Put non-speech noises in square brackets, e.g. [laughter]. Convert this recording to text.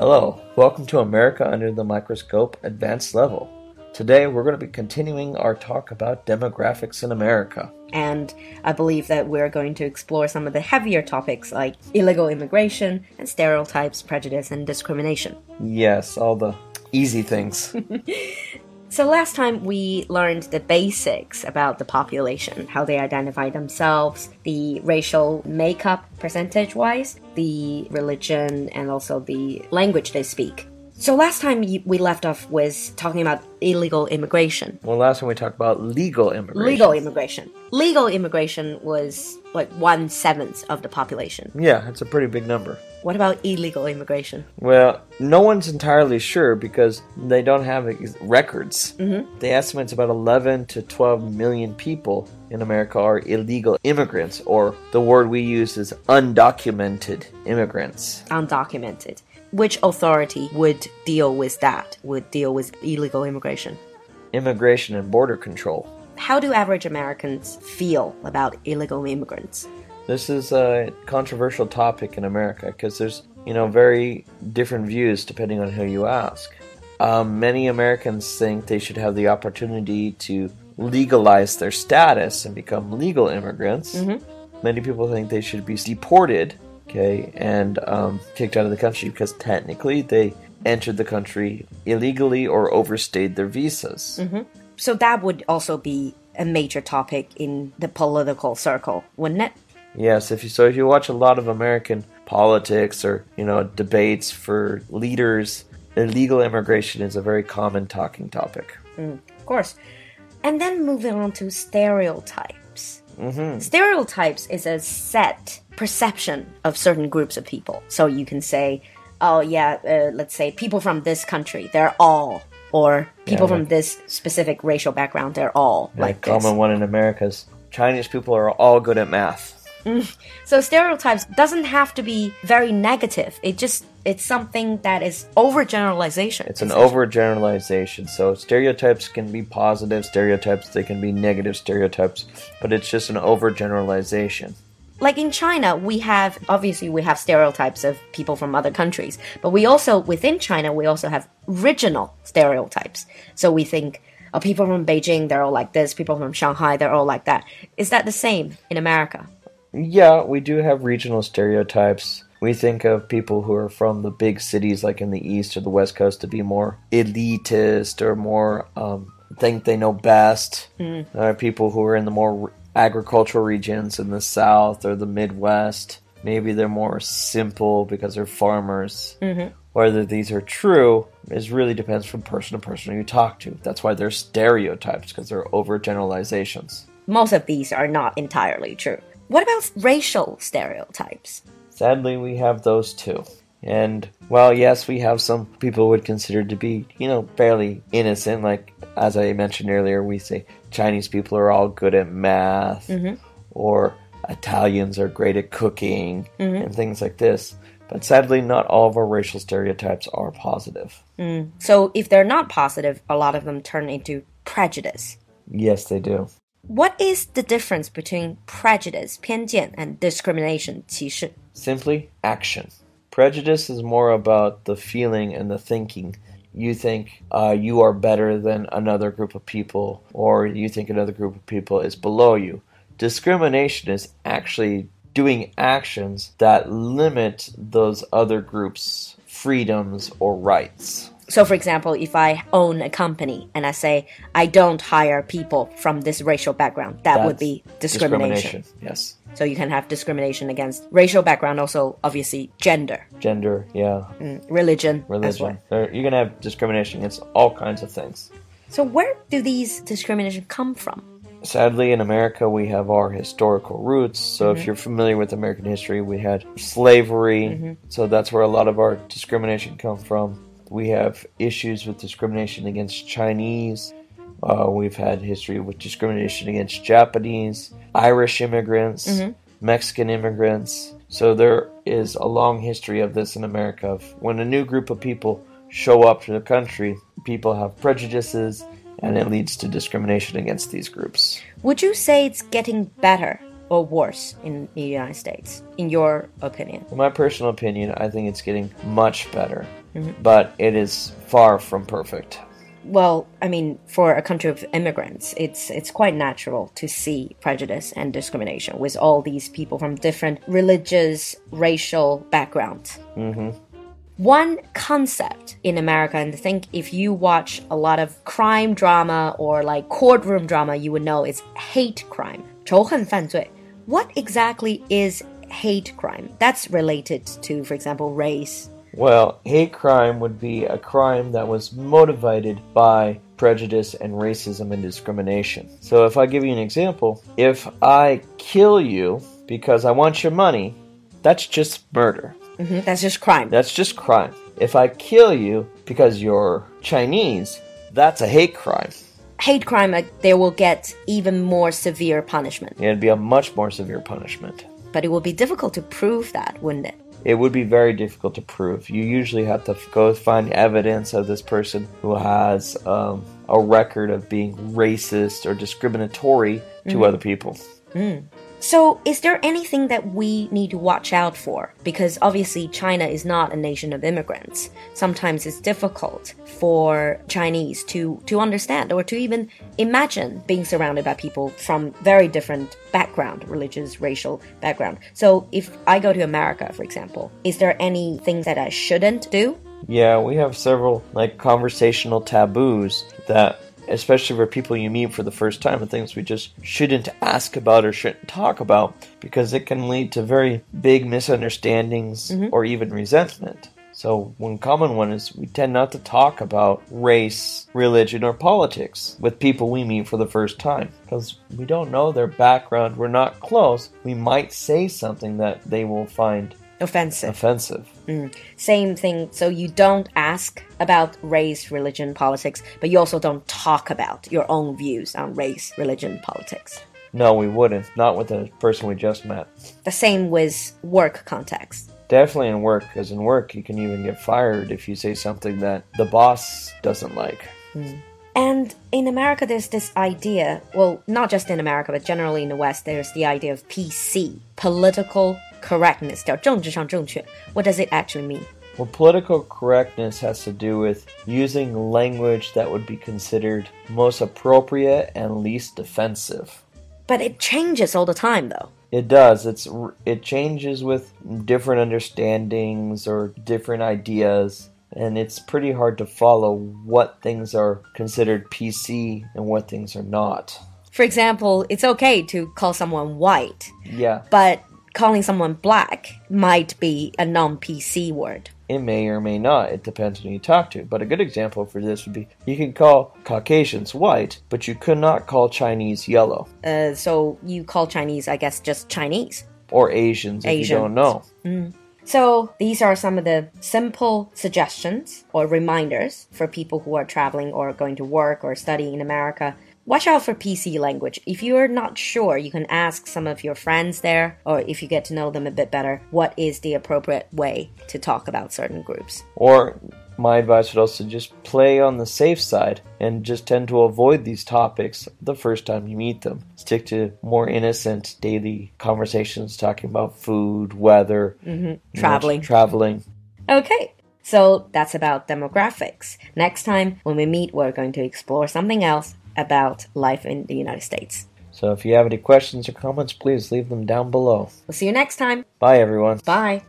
Hello, welcome to America Under the Microscope Advanced Level. Today we're going to be continuing our talk about demographics in America. And I believe that we're going to explore some of the heavier topics like illegal immigration and stereotypes, prejudice, and discrimination. Yes, all the easy things. [laughs] So last time we learned the basics about the population, how they identify themselves, the racial makeup percentage wise, the religion, and also the language they speak. So last time we left off was talking about illegal immigration. well, last time we talked about legal immigration. Legal immigration. Legal immigration was like one seventh of the population. Yeah, it's a pretty big number. What about illegal immigration? Well, no one's entirely sure because they don't have records. Mm-hmm. They estimate it's about 11 to 12 million people in America are illegal immigrants, or the word we use is undocumented immigrants. Undocumented. Which authority would deal with that? Would deal with illegal immigration? Immigration and Border Control. How do average Americans feel about illegal immigrants? This is a controversial topic in America because there's, you know, very different views depending on who you ask. Um, many Americans think they should have the opportunity to legalize their status and become legal immigrants. Many people think they should be deported, okay, and um, kicked out of the country because technically they entered the country illegally or overstayed their visas. So that would also be a major topic in the political circle, wouldn't it? Yes, if you so if you watch a lot of American politics or you know debates for leaders, illegal immigration is a very common talking topic. Of course. And then moving on to stereotypes. Stereotypes is a set perception of certain groups of people. So you can say, oh, yeah, uh, let's say people from this country, they're all. Or people Yeah, from like- this specific racial background, they're all Like like this. common one in America is Chinese people are all good at math. So stereotypes doesn't have to be very negative. It just it's something that is overgeneralization. It's an overgeneralization. So stereotypes can be positive stereotypes, they can be negative stereotypes, but it's just an overgeneralization. like in China, we have obviously we have stereotypes of people from other countries, but we also within China we also have regional stereotypes. So we think oh, people from Beijing they're all like this, people from Shanghai they're all like that. Is that the same in America? Yeah, we do have regional stereotypes. We think of people who are from the big cities, like in the east or the west coast, to be more elitist or more um, think they know best. Uh, people who are in the more agricultural regions in the south or the Midwest, maybe they're more simple because they're farmers. Whether these are true is really depends from person to person you talk to. That's why they're stereotypes because they're overgeneralizations. Most of these are not entirely true. What about racial stereotypes? Sadly, we have those too. And while yes, we have some people would consider to be, you know, fairly innocent. Like as I mentioned earlier, we say Chinese people are all good at math, mm-hmm. or Italians are great at cooking, mm-hmm. and things like this. But sadly, not all of our racial stereotypes are positive. Mm. So if they're not positive, a lot of them turn into prejudice. Yes, they do. What is the difference between prejudice, 偏见, and discrimination, 歧视? Simply action. Prejudice is more about the feeling and the thinking. You think uh, you are better than another group of people, or you think another group of people is below you. Discrimination is actually doing actions that limit those other groups' freedoms or rights. So, for example, if I own a company and I say I don't hire people from this racial background, that would be discrimination. Yes. So, you can have discrimination against racial background, also obviously gender, Gender, yeah. Mm, religion, as well. Religion. You're going to have discrimination against all kinds of things. So, where do these discrimination come from? Sadly, in America, we have our historical roots. So, if mm-hmm. you're familiar with American history, we had slavery. Mm-hmm. So, that's where a lot of our discrimination come from. We have issues with discrimination against Chinese. Uh, we've had history with discrimination against Japanese, Irish immigrants, Mexican immigrants. So, there is a long history of this in America. Of when a new group of people show up to the country, people have prejudices and it leads to discrimination against these groups. Would you say it's getting better or worse in the United States, in your opinion? In my personal opinion, I think it's getting much better, but it is far from perfect. Well, I mean, for a country of immigrants, it's it's quite natural to see prejudice and discrimination with all these people from different religious, racial backgrounds. One concept in America, and I think if you watch a lot of crime drama or like courtroom drama, you would know it's hate crime. 仇恨犯罪. what exactly is hate crime? That's related to, for example, race. Well, hate crime would be a crime that was motivated by prejudice and racism and discrimination. So, if I give you an example, if I kill you because I want your money, that's just murder. Mhm, That's just crime. That's just crime. If I kill you because you're Chinese, that's a hate crime. Hate crime, uh, they will get even more severe punishment. It'd be a much more severe punishment. But it will be difficult to prove that, wouldn't it? It would be very difficult to prove. You usually have to go find evidence of this person who has um, a record of being racist or discriminatory to other people. So, is there anything that we need to watch out for? Because obviously, China is not a nation of immigrants. Sometimes it's difficult for Chinese to, to understand or to even imagine being surrounded by people from very different background, religious, racial background. So, if I go to America, for example, is there anything that I shouldn't do? Yeah, we have several like conversational taboos that especially for people you meet for the first time and things we just shouldn't ask about or shouldn't talk about because it can lead to very big misunderstandings mm-hmm. or even resentment. So, one common one is we tend not to talk about race, religion, or politics with people we meet for the first time because we don't know their background, we're not close. We might say something that they will find Offensive. offensive. Mm. Same thing. So you don't ask about race, religion, politics, but you also don't talk about your own views on race, religion, politics. No, we wouldn't. Not with the person we just met. The same with work context. Definitely in work, because in work you can even get fired if you say something that the boss doesn't like. Mm. And in America, there's this idea well, not just in America, but generally in the West, there's the idea of PC, political correctness. 叫政治上正确. What does it actually mean? Well, political correctness has to do with using language that would be considered most appropriate and least offensive. But it changes all the time, though. It does. It's r- it changes with different understandings or different ideas, and it's pretty hard to follow what things are considered PC and what things are not. For example, it's okay to call someone white, Yeah, but calling someone black might be a non PC word. it may or may not. It depends on who you talk to. But a good example for this would be you can call Caucasians white, but you could not call Chinese yellow Uh, so you call Chinese, I guess, just Chinese. or Asians if Asians. you don't know. So these are some of the simple suggestions or reminders for people who are traveling or going to work or studying in America. Watch out for PC language. If you're not sure, you can ask some of your friends there, or if you get to know them a bit better, what is the appropriate way to talk about certain groups. Or my advice would also just play on the safe side and just tend to avoid these topics the first time you meet them. Stick to more innocent daily conversations talking about food, weather, mm-hmm. you know, Traveling. traveling. Okay, so that's about demographics. Next time when we meet, we're going to explore something else about life in the United States. So if you have any questions or comments, please leave them down below. We'll see you next time. Bye everyone. Bye.